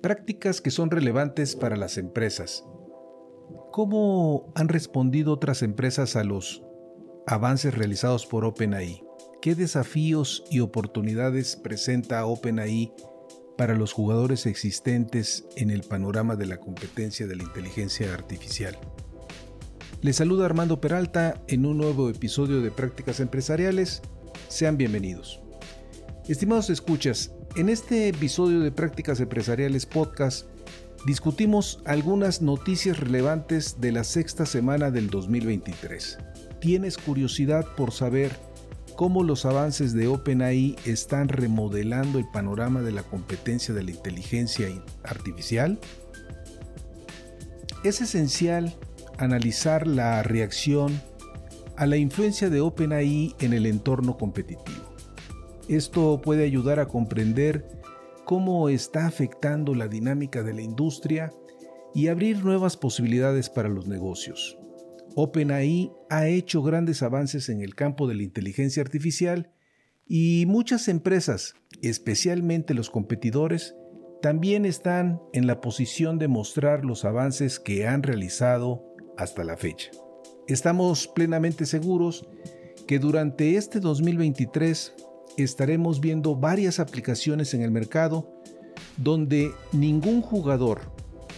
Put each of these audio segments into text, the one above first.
prácticas que son relevantes para las empresas. ¿Cómo han respondido otras empresas a los avances realizados por OpenAI? ¿Qué desafíos y oportunidades presenta OpenAI para los jugadores existentes en el panorama de la competencia de la inteligencia artificial? Les saluda Armando Peralta en un nuevo episodio de Prácticas Empresariales. Sean bienvenidos. Estimados escuchas, en este episodio de Prácticas Empresariales Podcast discutimos algunas noticias relevantes de la sexta semana del 2023. ¿Tienes curiosidad por saber cómo los avances de OpenAI están remodelando el panorama de la competencia de la inteligencia artificial? Es esencial analizar la reacción a la influencia de OpenAI en el entorno competitivo. Esto puede ayudar a comprender cómo está afectando la dinámica de la industria y abrir nuevas posibilidades para los negocios. OpenAI ha hecho grandes avances en el campo de la inteligencia artificial y muchas empresas, especialmente los competidores, también están en la posición de mostrar los avances que han realizado hasta la fecha. Estamos plenamente seguros que durante este 2023 estaremos viendo varias aplicaciones en el mercado donde ningún jugador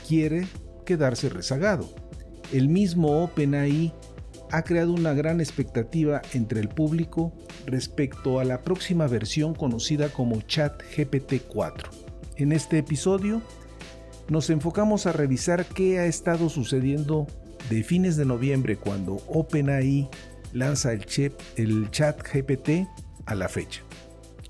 quiere quedarse rezagado. El mismo OpenAI ha creado una gran expectativa entre el público respecto a la próxima versión conocida como ChatGPT 4. En este episodio nos enfocamos a revisar qué ha estado sucediendo de fines de noviembre cuando OpenAI lanza el, chip, el chat GPT a la fecha.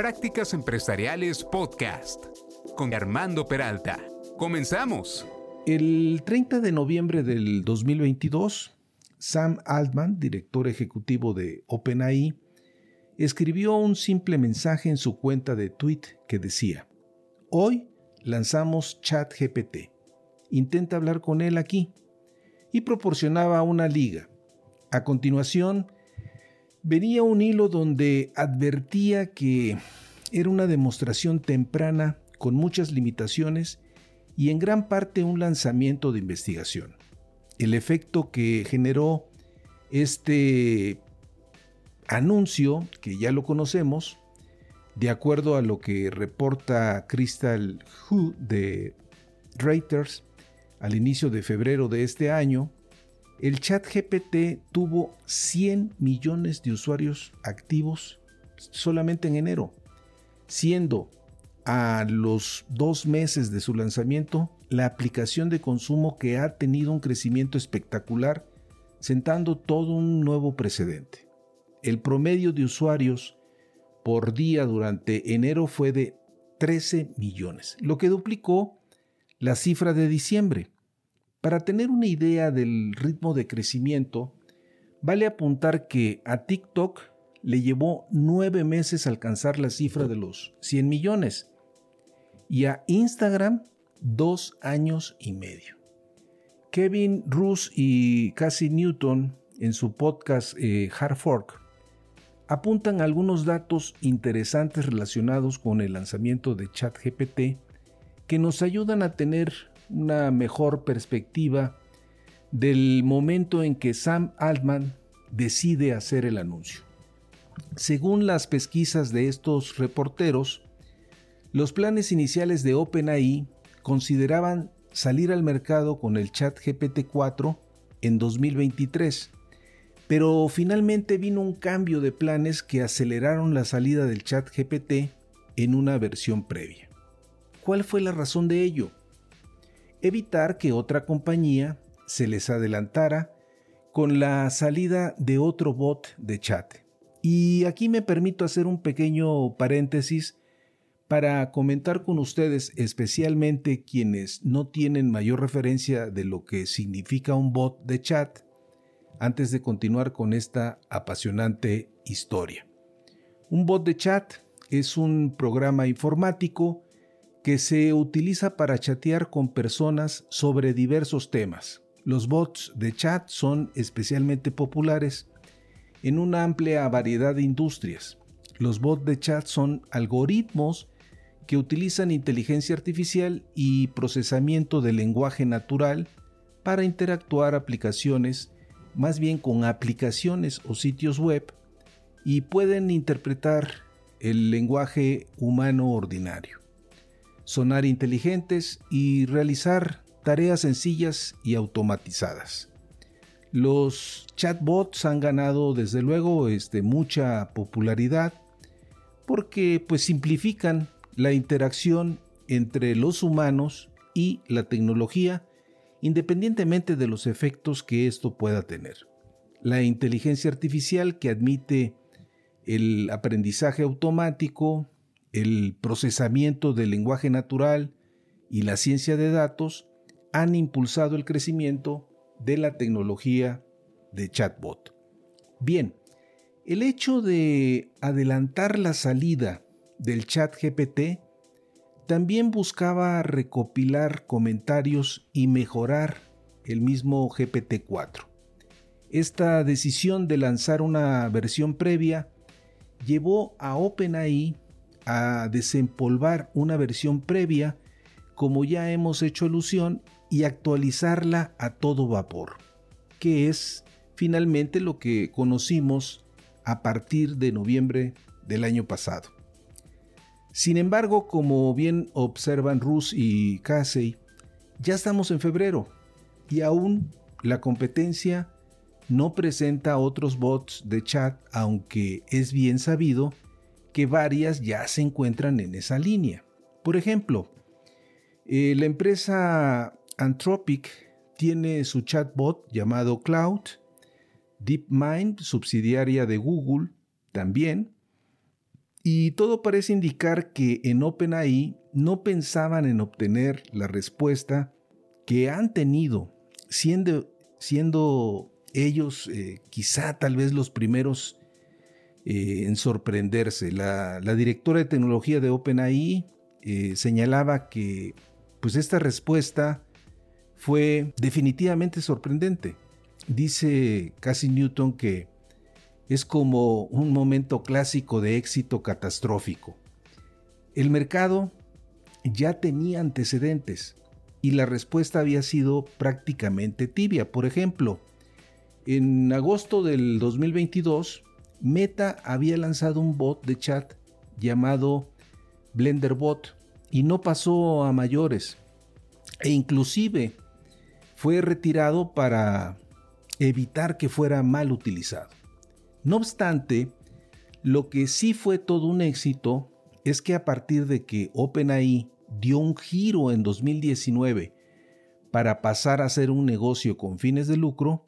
Prácticas Empresariales Podcast con Armando Peralta. Comenzamos. El 30 de noviembre del 2022, Sam Altman, director ejecutivo de OpenAI, escribió un simple mensaje en su cuenta de Twitter que decía, Hoy lanzamos ChatGPT. Intenta hablar con él aquí. Y proporcionaba una liga. A continuación, venía un hilo donde advertía que era una demostración temprana con muchas limitaciones y en gran parte un lanzamiento de investigación. El efecto que generó este anuncio, que ya lo conocemos, de acuerdo a lo que reporta Crystal Hu de Reuters al inicio de febrero de este año, el chat GPT tuvo 100 millones de usuarios activos solamente en enero, siendo a los dos meses de su lanzamiento la aplicación de consumo que ha tenido un crecimiento espectacular, sentando todo un nuevo precedente. El promedio de usuarios por día durante enero fue de 13 millones, lo que duplicó la cifra de diciembre. Para tener una idea del ritmo de crecimiento, vale apuntar que a TikTok le llevó nueve meses alcanzar la cifra de los 100 millones y a Instagram dos años y medio. Kevin Roos y Cassie Newton en su podcast eh, Hard Fork apuntan algunos datos interesantes relacionados con el lanzamiento de ChatGPT que nos ayudan a tener una mejor perspectiva del momento en que Sam Altman decide hacer el anuncio. Según las pesquisas de estos reporteros, los planes iniciales de OpenAI consideraban salir al mercado con el chat GPT-4 en 2023, Pero finalmente vino un cambio de planes que aceleraron la salida del chat GPT en una versión previa. ¿Cuál fue la razón de ello? Evitar que otra compañía se les adelantara con la salida de otro bot de chat. Y aquí me permito hacer un pequeño paréntesis para comentar con ustedes, especialmente quienes no tienen mayor referencia de lo que significa un bot de chat, antes de continuar con esta apasionante historia. Un bot de chat es un programa informático que se utiliza para chatear con personas sobre diversos temas. Los bots de chat son especialmente populares en una amplia variedad de industrias. Los bots de chat son algoritmos que utilizan inteligencia artificial y procesamiento de lenguaje natural para interactuar aplicaciones, más bien con aplicaciones o sitios web, y pueden interpretar el lenguaje humano ordinario, sonar inteligentes y realizar tareas sencillas y automatizadas. Los chatbots han ganado desde luego este, mucha popularidad porque pues simplifican la interacción entre los humanos y la tecnología, independientemente de los efectos que esto pueda tener. La inteligencia artificial que admite el aprendizaje automático, el procesamiento del lenguaje natural y la ciencia de datos han impulsado el crecimiento de la tecnología de chatbot. Bien, el hecho de adelantar la salida del chat GPT también buscaba recopilar comentarios y mejorar el mismo GPT-4. Esta decisión de lanzar una versión previa llevó a OpenAI a desempolvar una versión previa, como ya hemos hecho alusión, y actualizarla a todo vapor, que es finalmente lo que conocimos a partir de noviembre del año pasado. Sin embargo, como bien observan Rus y Casey, ya estamos en febrero y aún la competencia no presenta otros bots de chat, aunque es bien sabido que varias ya se encuentran en esa línea. Por ejemplo, eh, la empresa Anthropic tiene su chatbot llamado Cloud, DeepMind, subsidiaria de Google, también, y todo parece indicar que en OpenAI no pensaban en obtener la respuesta que han tenido, siendo, siendo ellos eh, quizá tal vez los primeros eh, en sorprenderse. La, directora de tecnología de OpenAI eh, señalaba que pues esta respuesta fue definitivamente sorprendente. Dice Cassie Newton que es como un momento clásico de éxito catastrófico. El mercado ya tenía antecedentes y la respuesta había sido prácticamente tibia. Por ejemplo, en agosto del 2022, Meta había lanzado un bot de chat llamado BlenderBot y no pasó a mayores. E inclusive fue retirado para evitar que fuera mal utilizado. No obstante, lo que sí fue todo un éxito es que a partir de que OpenAI dio un giro en 2019 para pasar a ser un negocio con fines de lucro,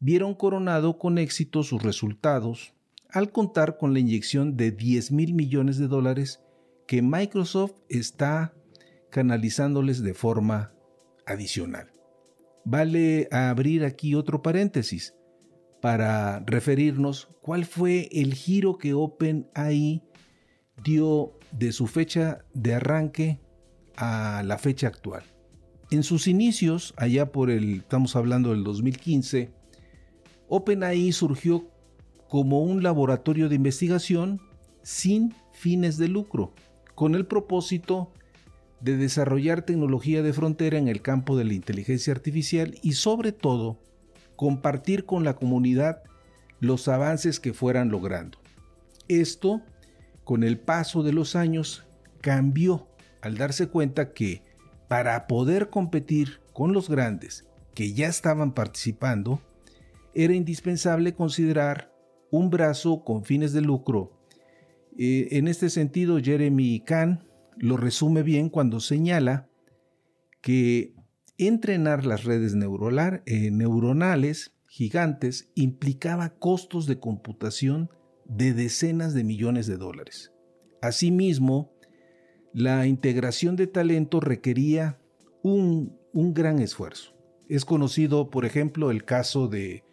vieron coronado con éxito sus resultados al contar con la inyección de 10 mil millones de dólares que Microsoft está canalizándoles de forma adicional. Vale abrir aquí otro paréntesis para referirnos cuál fue el giro que OpenAI dio de su fecha de arranque a la fecha actual. En sus inicios, allá por el, estamos hablando del 2015, OpenAI surgió como un laboratorio de investigación sin fines de lucro, con el propósito de desarrollar tecnología de frontera en el campo de la inteligencia artificial y sobre todo compartir con la comunidad los avances que fueran logrando. Esto, con el paso de los años, cambió al darse cuenta que para poder competir con los grandes que ya estaban participando, era indispensable considerar un brazo con fines de lucro. Eh, en este sentido, Jeremy Kahn lo resume bien cuando señala que entrenar las redes eh, neuronales gigantes implicaba costos de computación de decenas de millones de dólares. Asimismo, la integración de talento requería un, un gran esfuerzo. Es conocido, por ejemplo, el caso de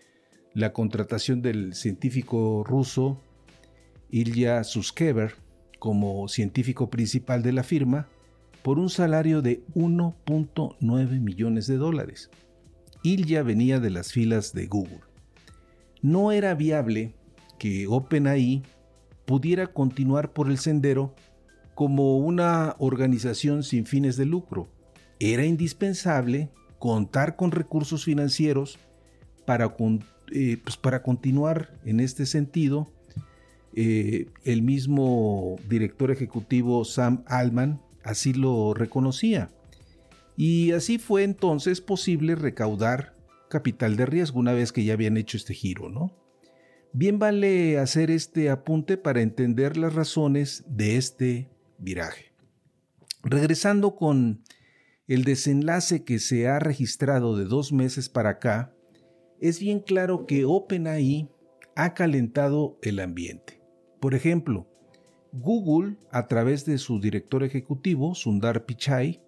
la contratación del científico ruso Ilya Suskever como científico principal de la firma por un salario de 1.9 millones de dólares. Ilya venía de las filas de Google. No era viable que OpenAI pudiera continuar por el sendero como una organización sin fines de lucro. Era indispensable contar con recursos financieros para, eh, pues, para continuar en este sentido. Eh, el mismo director ejecutivo Sam Altman así lo reconocía. Y así fue entonces posible recaudar capital de riesgo una vez que ya habían hecho este giro, ¿no? Bien vale hacer este apunte para entender las razones de este viraje. Regresando con el desenlace que se ha registrado de dos meses para acá, es bien claro que OpenAI ha calentado el ambiente. Por ejemplo, Google, a través de su director ejecutivo, Sundar Pichai,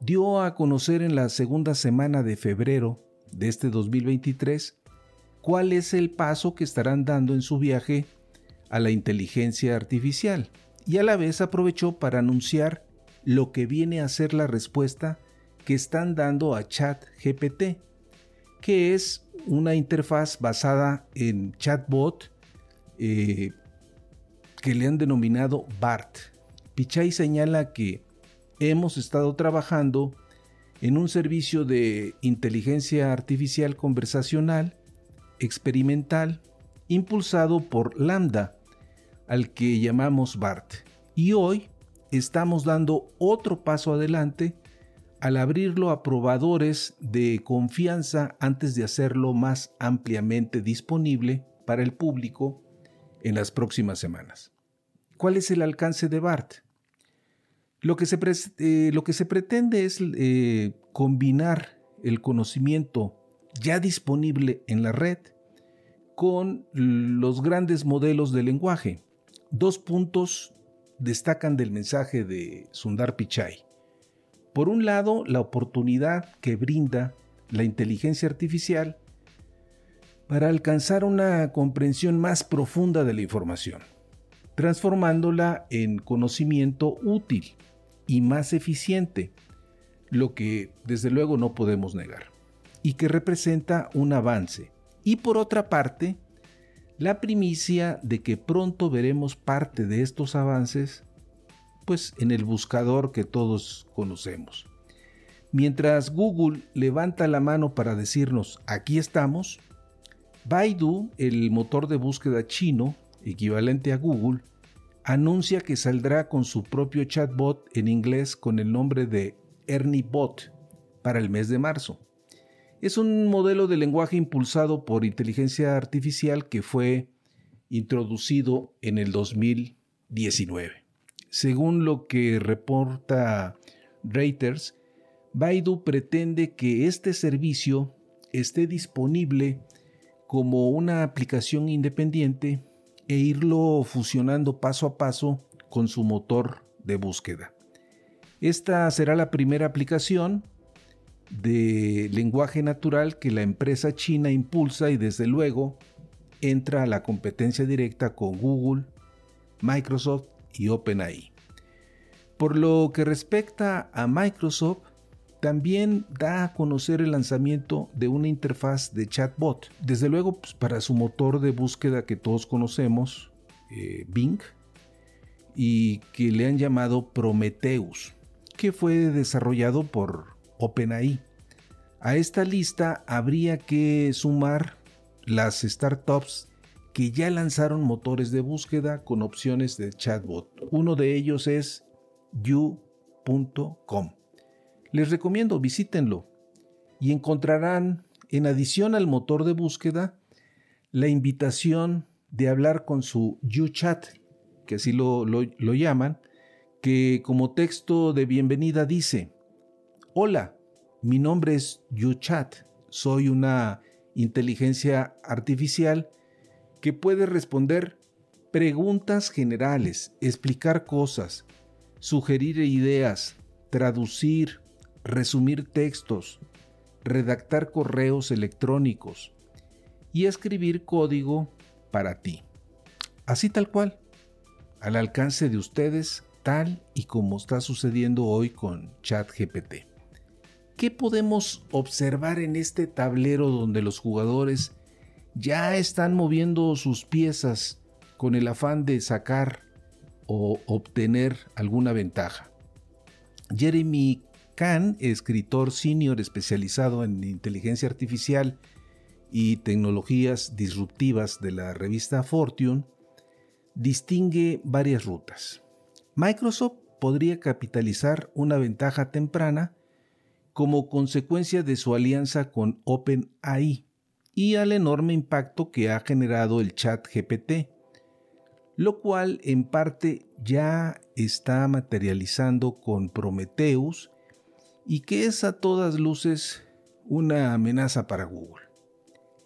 dio a conocer en la segunda semana de febrero de este 2023 cuál es el paso que estarán dando en su viaje a la inteligencia artificial y a la vez aprovechó para anunciar lo que viene a ser la respuesta que están dando a ChatGPT, que es una interfaz basada en chatbot eh, que le han denominado BART. Pichai señala que hemos estado trabajando en un servicio de inteligencia artificial conversacional experimental impulsado por Lambda, al que llamamos BART. Y hoy estamos dando otro paso adelante al abrirlo a probadores de confianza antes de hacerlo más ampliamente disponible para el público en las próximas semanas. ¿Cuál es el alcance de BART? Lo que se, eh, lo que se pretende es eh, combinar el conocimiento ya disponible en la red con los grandes modelos de lenguaje. Dos puntos destacan del mensaje de Sundar Pichai. Por un lado, la oportunidad que brinda la inteligencia artificial para alcanzar una comprensión más profunda de la información transformándola en conocimiento útil y más eficiente, lo que desde luego no podemos negar, y que representa un avance. Y por otra parte, la primicia de que pronto veremos parte de estos avances pues en el buscador que todos conocemos. Mientras Google levanta la mano para decirnos aquí estamos, Baidu, el motor de búsqueda chino, equivalente a Google, anuncia que saldrá con su propio chatbot en inglés con el nombre de Ernie Bot para el mes de marzo. Es un modelo de lenguaje impulsado por inteligencia artificial que fue introducido en el 2019. Según lo que reporta Reuters, Baidu pretende que este servicio esté disponible como una aplicación independiente e irlo fusionando paso a paso con su motor de búsqueda. Esta será la primera aplicación de lenguaje natural que la empresa china impulsa y desde luego entra a la competencia directa con Google, Microsoft y OpenAI. Por lo que respecta a Microsoft, también da a conocer el lanzamiento de una interfaz de chatbot. Desde luego, pues, para su motor de búsqueda que todos conocemos, eh, Bing, y que le han llamado Prometheus, que fue desarrollado por OpenAI. A esta lista habría que sumar las startups que ya lanzaron motores de búsqueda con opciones de chatbot. Uno de ellos es you.com. Les recomiendo, visítenlo y encontrarán en adición al motor de búsqueda, la invitación de hablar con su YouChat, que así lo, lo llaman, que como texto de bienvenida dice, Hola, mi nombre es YouChat, soy una inteligencia artificial que puede responder preguntas generales, explicar cosas, sugerir ideas, traducir, resumir textos, redactar correos electrónicos y escribir código para ti. Así tal cual, al alcance de ustedes, tal y como está sucediendo hoy con ChatGPT. ¿Qué podemos observar en este tablero donde los jugadores ya están moviendo sus piezas con el afán de sacar o obtener alguna ventaja? Jeremy Kahn, escritor senior especializado en inteligencia artificial y tecnologías disruptivas de la revista Fortune, distingue varias rutas. Microsoft podría capitalizar una ventaja temprana como consecuencia de su alianza con OpenAI y al enorme impacto que ha generado el chat GPT, lo cual en parte ya está materializando con Prometheus y que es a todas luces una amenaza para Google.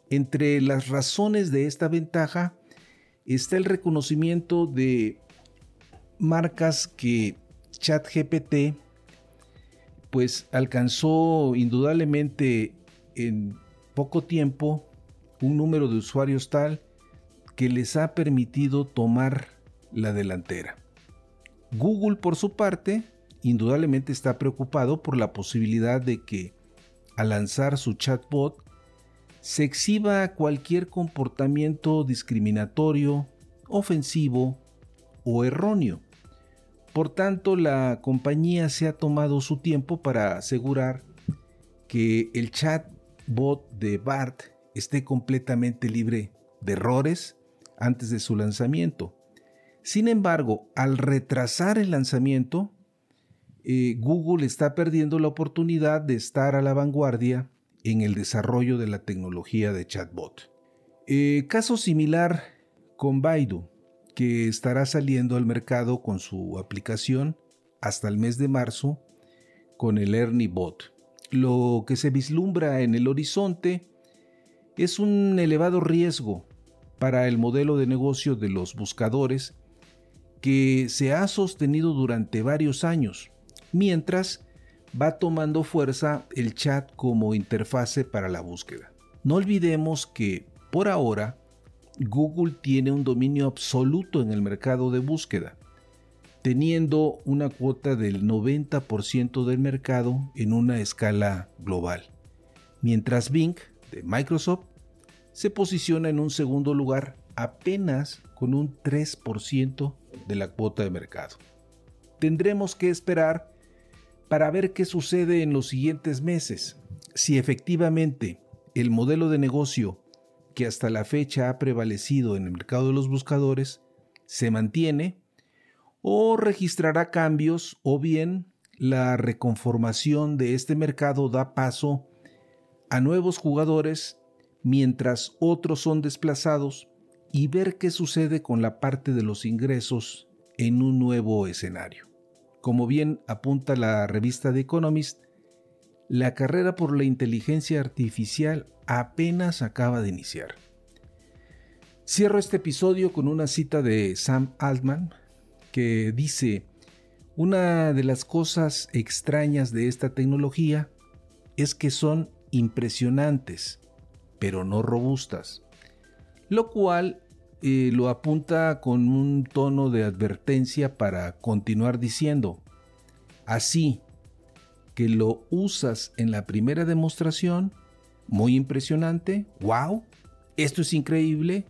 Entre las razones de esta ventaja está el reconocimiento de marcas que ChatGPT pues alcanzó indudablemente en poco tiempo un número de usuarios tal que les ha permitido tomar la delantera. Google, por su parte, indudablemente está preocupado por la posibilidad de que, al lanzar su chatbot, se exhiba cualquier comportamiento discriminatorio, ofensivo o erróneo. Por tanto, la compañía se ha tomado su tiempo para asegurar que el chatbot de BART esté completamente libre de errores antes de su lanzamiento. Sin embargo, al retrasar el lanzamiento, eh, Google está perdiendo la oportunidad de estar a la vanguardia en el desarrollo de la tecnología de chatbot. Eh, caso similar con Baidu que estará saliendo al mercado con su aplicación hasta el mes de marzo con el Ernie Bot. Lo que se vislumbra en el horizonte es un elevado riesgo para el modelo de negocio de los buscadores que se ha sostenido durante varios años, mientras va tomando fuerza el chat como interfase para la búsqueda. No olvidemos que, por ahora, Google tiene un dominio absoluto en el mercado de búsqueda, teniendo una cuota del 90% del mercado en una escala global, mientras Bing de Microsoft se posiciona en un segundo lugar apenas con un 3% de la cuota de mercado. Tendremos que esperar para ver qué sucede en los siguientes meses, si efectivamente el modelo de negocio que hasta la fecha ha prevalecido en el mercado de los buscadores se mantiene o registrará cambios o bien la reconformación de este mercado da paso a nuevos jugadores mientras otros son desplazados y ver qué sucede con la parte de los ingresos en un nuevo escenario. Como bien apunta la revista The Economist, la carrera por la inteligencia artificial apenas acaba de iniciar. Cierro este episodio con una cita de Sam Altman que dice, una de las cosas extrañas de esta tecnología es que son impresionantes, pero no robustas, lo cual eh, lo apunta con un tono de advertencia para continuar diciendo, así que lo usas en la primera demostración, muy impresionante, wow, esto es increíble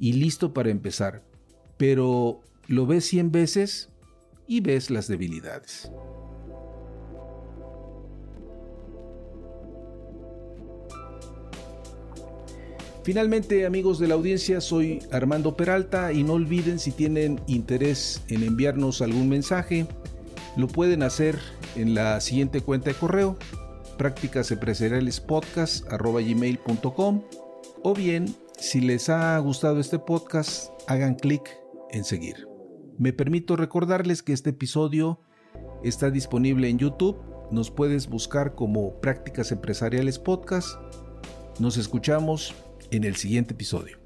y listo para empezar. Pero lo ves 100 veces y ves las debilidades. Finalmente, amigos de la audiencia, soy Armando Peralta y no olviden si tienen interés en enviarnos algún mensaje, lo pueden hacer en la siguiente cuenta de correo prácticasempresarialespodcast.com o bien, si les ha gustado este podcast, hagan clic en seguir. Me permito recordarles que este episodio está disponible en YouTube. Nos puedes buscar como Prácticas Empresariales Podcast. Nos escuchamos en el siguiente episodio.